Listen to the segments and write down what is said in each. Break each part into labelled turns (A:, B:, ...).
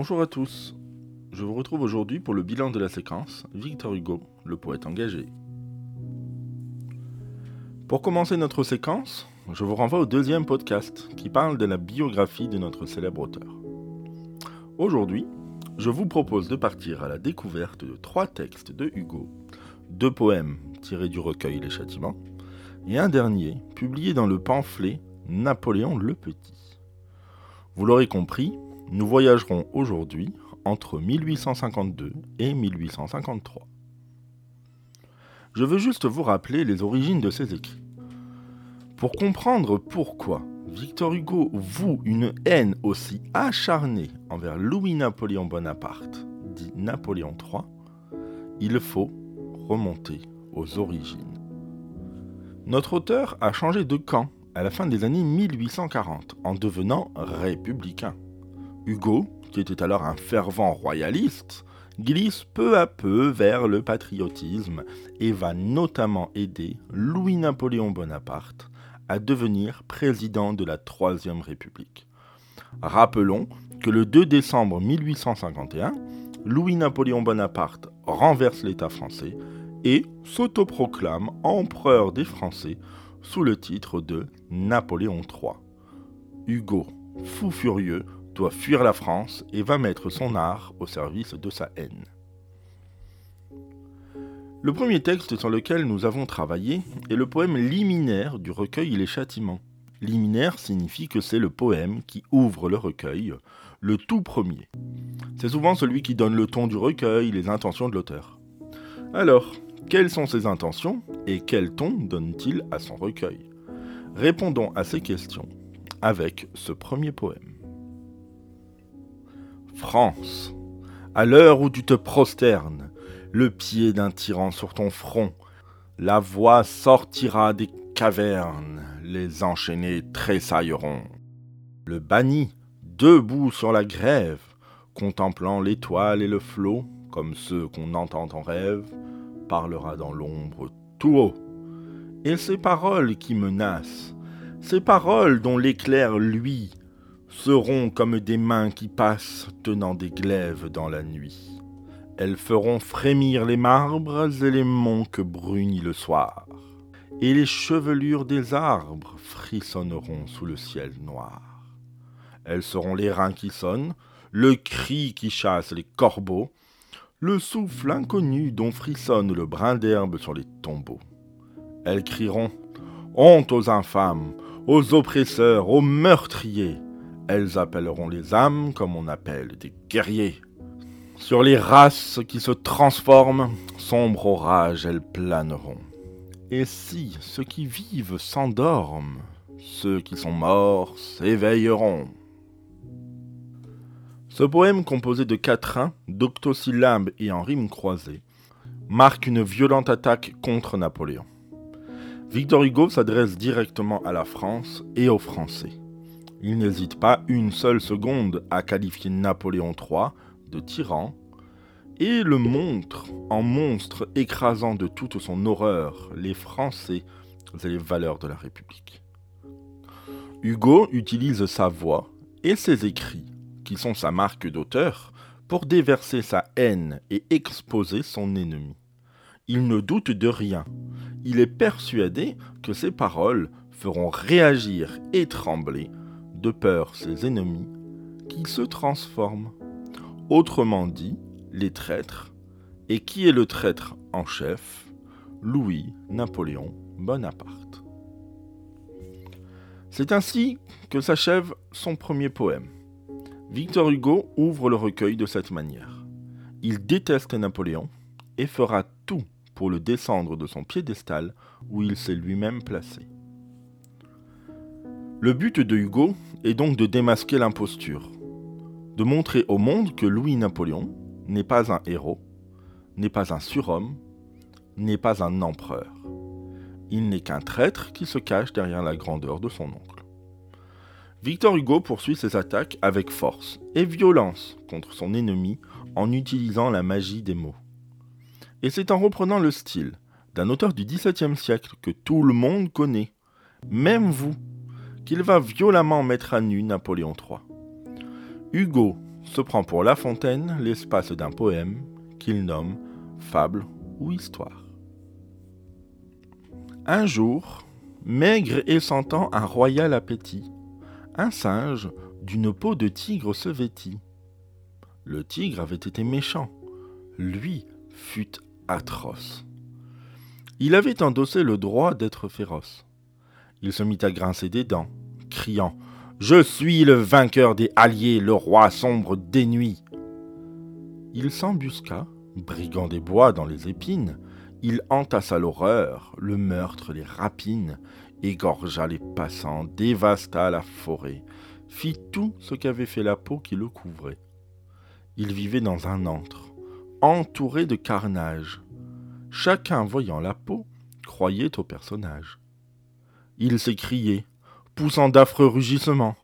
A: Bonjour à tous. Je vous retrouve aujourd'hui pour le bilan de la séquence Victor Hugo, le poète engagé. Pour commencer notre séquence, je vous renvoie au deuxième podcast qui parle de la biographie de notre célèbre auteur. Aujourd'hui, je vous propose de partir à la découverte de trois textes de Hugo, deux poèmes tirés du recueil Les Châtiments, et un dernier publié dans le pamphlet Napoléon le Petit. Vous l'aurez compris, nous voyagerons aujourd'hui entre 1852 et 1853. Je veux juste vous rappeler les origines de ces écrits. Pour comprendre pourquoi Victor Hugo voue une haine aussi acharnée envers Louis-Napoléon Bonaparte, dit Napoléon III, il faut remonter aux origines. Notre auteur a changé de camp à la fin des années 1840 en devenant républicain. Hugo, qui était alors un fervent royaliste, glisse peu à peu vers le patriotisme et va notamment aider Louis-Napoléon Bonaparte à devenir président de la Troisième République. Rappelons que le 2 décembre 1851, Louis-Napoléon Bonaparte renverse l'État français et s'autoproclame empereur des Français sous le titre de Napoléon III. Hugo, fou furieux, doit fuir la France et va mettre son art au service de sa haine. Le premier texte sur lequel nous avons travaillé est le poème liminaire du recueil Les Châtiments. Liminaire signifie que c'est le poème qui ouvre le recueil, le tout premier. C'est souvent celui qui donne le ton du recueil, les intentions de l'auteur. Alors, quelles sont ses intentions et quel ton donne-t-il à son recueil? Répondons à ces questions avec ce premier poème. France, à l'heure où tu te prosternes, le pied d'un tyran sur ton front. La voix sortira des cavernes, les enchaînés tressailleront. Le banni, debout sur la grève, contemplant l'étoile et le flot, comme ceux qu'on entend en rêve, parlera dans l'ombre tout haut. Et ces paroles qui menacent, ces paroles dont l'éclair luit, seront comme des mains qui passent tenant des glaives dans la nuit. Elles feront frémir les marbres et les monts que brunit le soir. Et les chevelures des arbres frissonneront sous le ciel noir. Elles seront les reins qui sonnent, le cri qui chasse les corbeaux, le souffle inconnu dont frissonne le brin d'herbe sur les tombeaux. Elles crieront Honte aux infâmes, aux oppresseurs, aux meurtriers. Elles appelleront les âmes comme on appelle des guerriers. Sur les races qui se transforment, sombre orage elles planeront. Et si ceux qui vivent s'endorment, ceux qui sont morts s'éveilleront. Ce poème composé de quatrains, d'octosyllabes et en rimes croisées marque une violente attaque contre Napoléon. Victor Hugo s'adresse directement à la France et aux Français. Il n'hésite pas une seule seconde à qualifier Napoléon III de tyran, et le montre en monstre écrasant de toute son horreur les Français et les valeurs de la République. Hugo utilise sa voix et ses écrits, qui sont sa marque d'auteur, pour déverser sa haine et exposer son ennemi. Il ne doute de rien. Il est persuadé que ses paroles feront réagir et trembler de peur ses ennemis, qui se transforment Autrement dit, les traîtres. Et qui est le traître en chef? Louis-Napoléon Bonaparte. C'est ainsi que s'achève son premier poème. Victor Hugo ouvre le recueil de cette manière. Il déteste Napoléon et fera tout pour le descendre de son piédestal où il s'est lui-même placé. Le but de Hugo est donc de démasquer l'imposture, de montrer au monde que Louis-Napoléon n'est pas un héros, n'est pas un surhomme, n'est pas un empereur. Il n'est qu'un traître qui se cache derrière la grandeur de son oncle. Victor Hugo poursuit ses attaques avec force et violence contre son ennemi en utilisant la magie des mots. Et c'est en reprenant le style d'un auteur du XVIIe siècle que tout le monde connaît, même vous, qu'il va violemment mettre à nu Napoléon III. Hugo se prend pour La Fontaine l'espace d'un poème qu'il nomme fable ou histoire. Un jour, maigre et sentant un royal appétit, un singe d'une peau de tigre se vêtit. Le tigre avait été méchant, lui fut atroce. Il avait endossé le droit d'être féroce. Il se mit à grincer des dents, criant Je suis le vainqueur des alliés, le roi sombre des nuits. Il s'embusqua, brigand des bois dans les épines, il entassa l'horreur, le meurtre, les rapines, égorgea les passants, dévasta la forêt, fit tout ce qu'avait fait la peau qui le couvrait. Il vivait dans un antre, entouré de carnage. Chacun voyant la peau croyait au personnage. Il s'écriait, poussant d'affreux rugissements.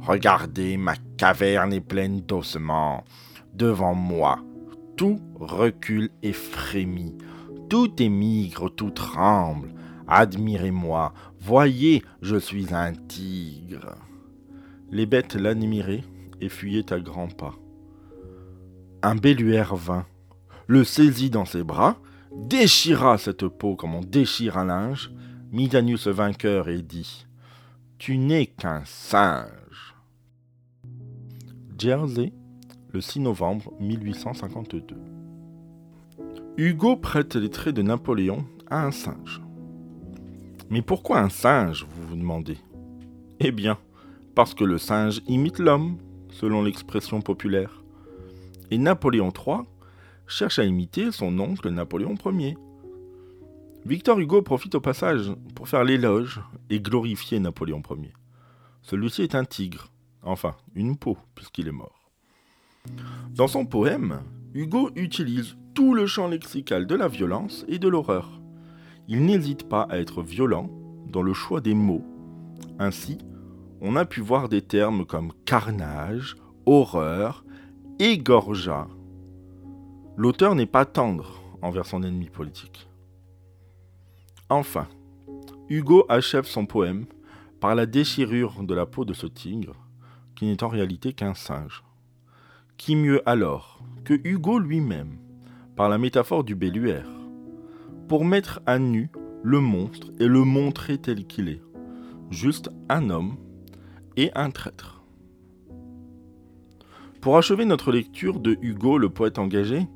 A: Regardez, ma caverne est pleine d'ossements. Devant moi, tout recule et frémit. Tout émigre, tout tremble. Admirez-moi, voyez, je suis un tigre. Les bêtes l'admiraient et fuyaient à grands pas. Un belluaire vint, le saisit dans ses bras, déchira cette peau comme on déchire un linge, mit ce vainqueur et dit Tu n'es qu'un singe. Jersey, le 6 novembre 1852. Hugo prête les traits de Napoléon à un singe. Mais pourquoi un singe, vous vous demandez? Eh bien, parce que le singe imite l'homme, selon l'expression populaire. Et Napoléon III cherche à imiter son oncle Napoléon Ier. Victor Hugo profite au passage pour faire l'éloge et glorifier Napoléon Ier. Celui-ci est un tigre, enfin une peau, puisqu'il est mort. Dans son poème, Hugo utilise tout le champ lexical de la violence et de l'horreur. Il n'hésite pas à être violent dans le choix des mots. Ainsi, on a pu voir des termes comme carnage, horreur, égorgeat. L'auteur n'est pas tendre envers son ennemi politique. Enfin, Hugo achève son poème par la déchirure de la peau de ce tigre, qui n'est en réalité qu'un singe. Qui mieux alors que Hugo lui-même par la métaphore du belluaire, pour mettre à nu le monstre et le montrer tel qu'il est, juste un homme et un traître. Pour achever notre lecture de Hugo le poète engagé,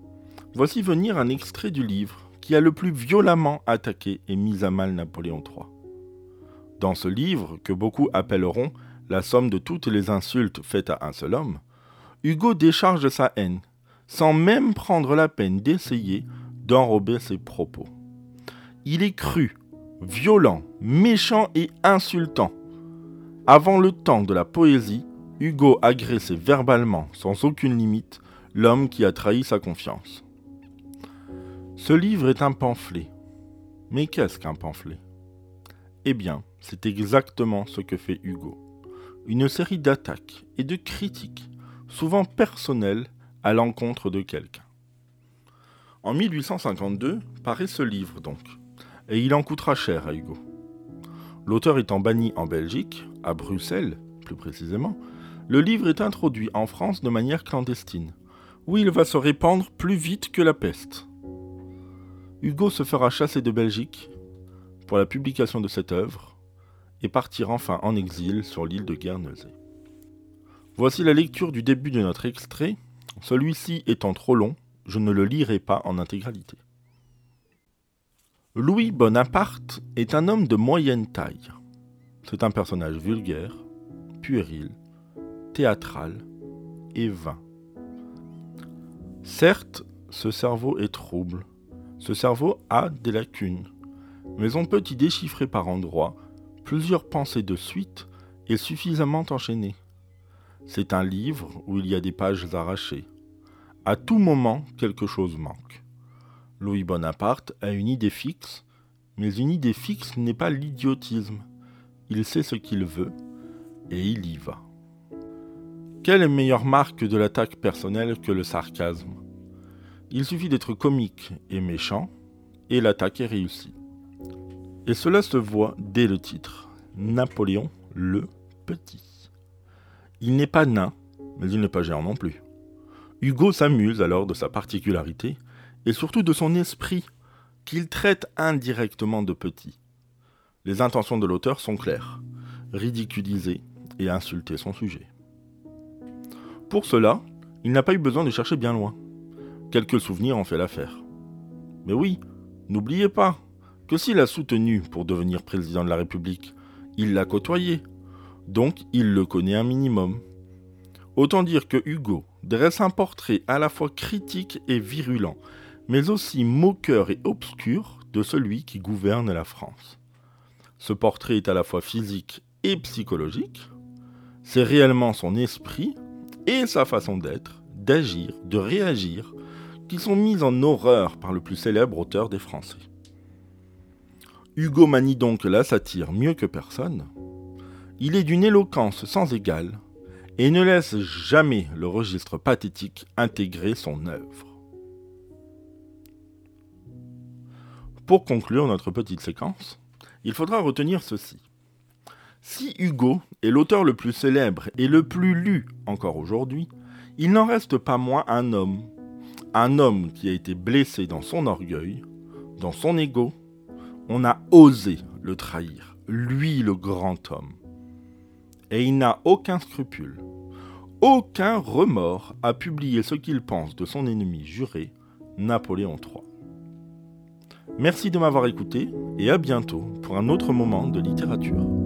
A: voici venir un extrait du livre qui a le plus violemment attaqué et mis à mal Napoléon III. Dans ce livre, que beaucoup appelleront la somme de toutes les insultes faites à un seul homme, Hugo décharge sa haine sans même prendre la peine d'essayer d'enrober ses propos. Il est cru, violent, méchant et insultant. Avant le temps de la poésie, Hugo agressait verbalement, sans aucune limite, l'homme qui a trahi sa confiance. Ce livre est un pamphlet. Mais qu'est-ce qu'un pamphlet? Eh bien, c'est exactement ce que fait Hugo. Une série d'attaques et de critiques, souvent personnelles, à l'encontre de quelqu'un. En 1852 paraît ce livre donc, et il en coûtera cher à Hugo. L'auteur étant banni en Belgique, à Bruxelles plus précisément, le livre est introduit en France de manière clandestine, où il va se répandre plus vite que la peste. Hugo se fera chasser de Belgique pour la publication de cette œuvre et partir enfin en exil sur l'île de Guernesey. Voici la lecture du début de notre extrait celui-ci étant trop long, je ne le lirai pas en intégralité. Louis Bonaparte est un homme de moyenne taille. C'est un personnage vulgaire, puéril, théâtral et vain. Certes, ce cerveau est trouble, ce cerveau a des lacunes, mais on peut y déchiffrer par endroits plusieurs pensées de suite et suffisamment enchaînées. C'est un livre où il y a des pages arrachées, à tout moment, quelque chose manque. Louis Bonaparte a une idée fixe, mais une idée fixe n'est pas l'idiotisme. Il sait ce qu'il veut, et il y va. Quelle est meilleure marque de l'attaque personnelle que le sarcasme? Il suffit d'être comique et méchant, et l'attaque est réussie. Et cela se voit dès le titre. Napoléon le Petit. Il n'est pas nain, mais il n'est pas géant non plus. Hugo s'amuse alors de sa particularité et surtout de son esprit, qu'il traite indirectement de petit. Les intentions de l'auteur sont claires ridiculiser et insulter son sujet. Pour cela, il n'a pas eu besoin de chercher bien loin. Quelques souvenirs ont fait l'affaire. Mais oui, n'oubliez pas que s'il a soutenu pour devenir président de la République, il l'a côtoyé, donc il le connaît un minimum. Autant dire que Hugo dresse un portrait à la fois critique et virulent, mais aussi moqueur et obscur de celui qui gouverne la France. Ce portrait est à la fois physique et psychologique. C'est réellement son esprit et sa façon d'être, d'agir, de réagir, sont mis en horreur par le plus célèbre auteur des Français. Hugo manie donc la satire mieux que personne. Il est d'une éloquence sans égale et ne laisse jamais le registre pathétique intégrer son œuvre. Pour conclure notre petite séquence, il faudra retenir ceci. Si Hugo est l'auteur le plus célèbre et le plus lu encore aujourd'hui, il n'en reste pas moins un homme. Un homme qui a été blessé dans son orgueil, dans son ego. On a osé le trahir, lui le grand homme. Et il n'a aucun scrupule, aucun remords à publier ce qu'il pense de son ennemi juré, Napoléon III. Merci de m'avoir écouté et à bientôt pour un autre moment de littérature.